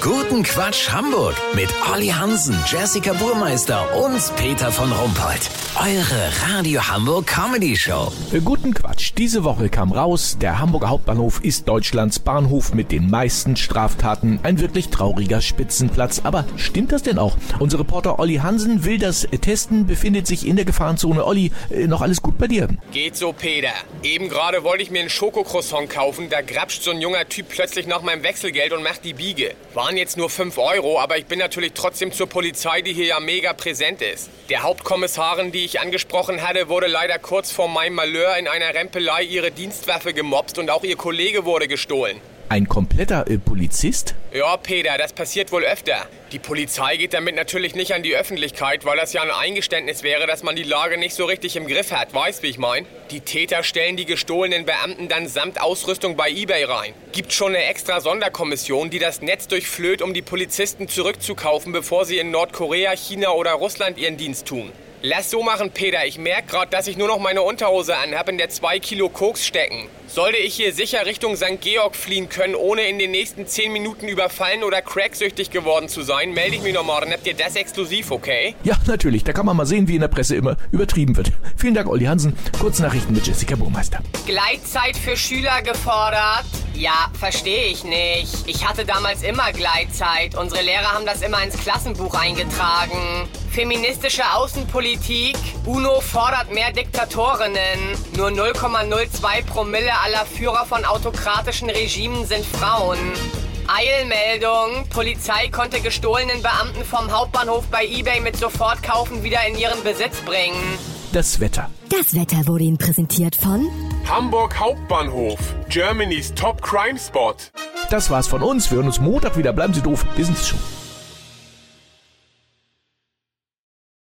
Guten Quatsch Hamburg mit Olli Hansen, Jessica Burmeister und Peter von Rumpold. Eure Radio Hamburg Comedy Show. Guten Quatsch. Diese Woche kam raus, der Hamburger Hauptbahnhof ist Deutschlands Bahnhof mit den meisten Straftaten. Ein wirklich trauriger Spitzenplatz. Aber stimmt das denn auch? Unser Reporter Olli Hansen will das testen, befindet sich in der Gefahrenzone. Olli, äh, noch alles gut bei dir? Geht so, Peter. Eben gerade wollte ich mir einen Schokocroissant kaufen, da grapscht so ein junger Typ plötzlich nach meinem Wechselgeld und macht die Biege. Waren jetzt nur 5 Euro, aber ich bin natürlich trotzdem zur Polizei, die hier ja mega präsent ist. Der Hauptkommissarin, die ich angesprochen hatte, wurde leider kurz vor meinem Malheur in einer Rempelei ihre Dienstwaffe gemobst und auch ihr Kollege wurde gestohlen. Ein kompletter äh, Polizist? Ja, Peter, das passiert wohl öfter. Die Polizei geht damit natürlich nicht an die Öffentlichkeit, weil das ja ein Eingeständnis wäre, dass man die Lage nicht so richtig im Griff hat. Weißt, wie ich mein? Die Täter stellen die gestohlenen Beamten dann samt Ausrüstung bei eBay rein. Gibt schon eine extra Sonderkommission, die das Netz durchflöht, um die Polizisten zurückzukaufen, bevor sie in Nordkorea, China oder Russland ihren Dienst tun. Lass so machen, Peter. Ich merke gerade, dass ich nur noch meine Unterhose anhab, in der zwei Kilo Koks stecken. Sollte ich hier sicher Richtung St. Georg fliehen können, ohne in den nächsten zehn Minuten überfallen oder cracksüchtig geworden zu sein, melde ich mich nochmal. Dann habt ihr das exklusiv, okay? Ja, natürlich. Da kann man mal sehen, wie in der Presse immer übertrieben wird. Vielen Dank, Olli Hansen. Kurznachrichten mit Jessica Burmeister. Gleitzeit für Schüler gefordert? Ja, verstehe ich nicht. Ich hatte damals immer Gleitzeit. Unsere Lehrer haben das immer ins Klassenbuch eingetragen. Feministische Außenpolitik. UNO fordert mehr Diktatorinnen. Nur 0,02 Promille aller Führer von autokratischen Regimen sind Frauen. Eilmeldung. Polizei konnte gestohlenen Beamten vom Hauptbahnhof bei eBay mit Sofortkaufen wieder in ihren Besitz bringen. Das Wetter. Das Wetter wurde Ihnen präsentiert von Hamburg Hauptbahnhof, Germany's Top Crime Spot. Das war's von uns. Wir hören uns Montag wieder. Bleiben Sie doof. Wir sind's schon.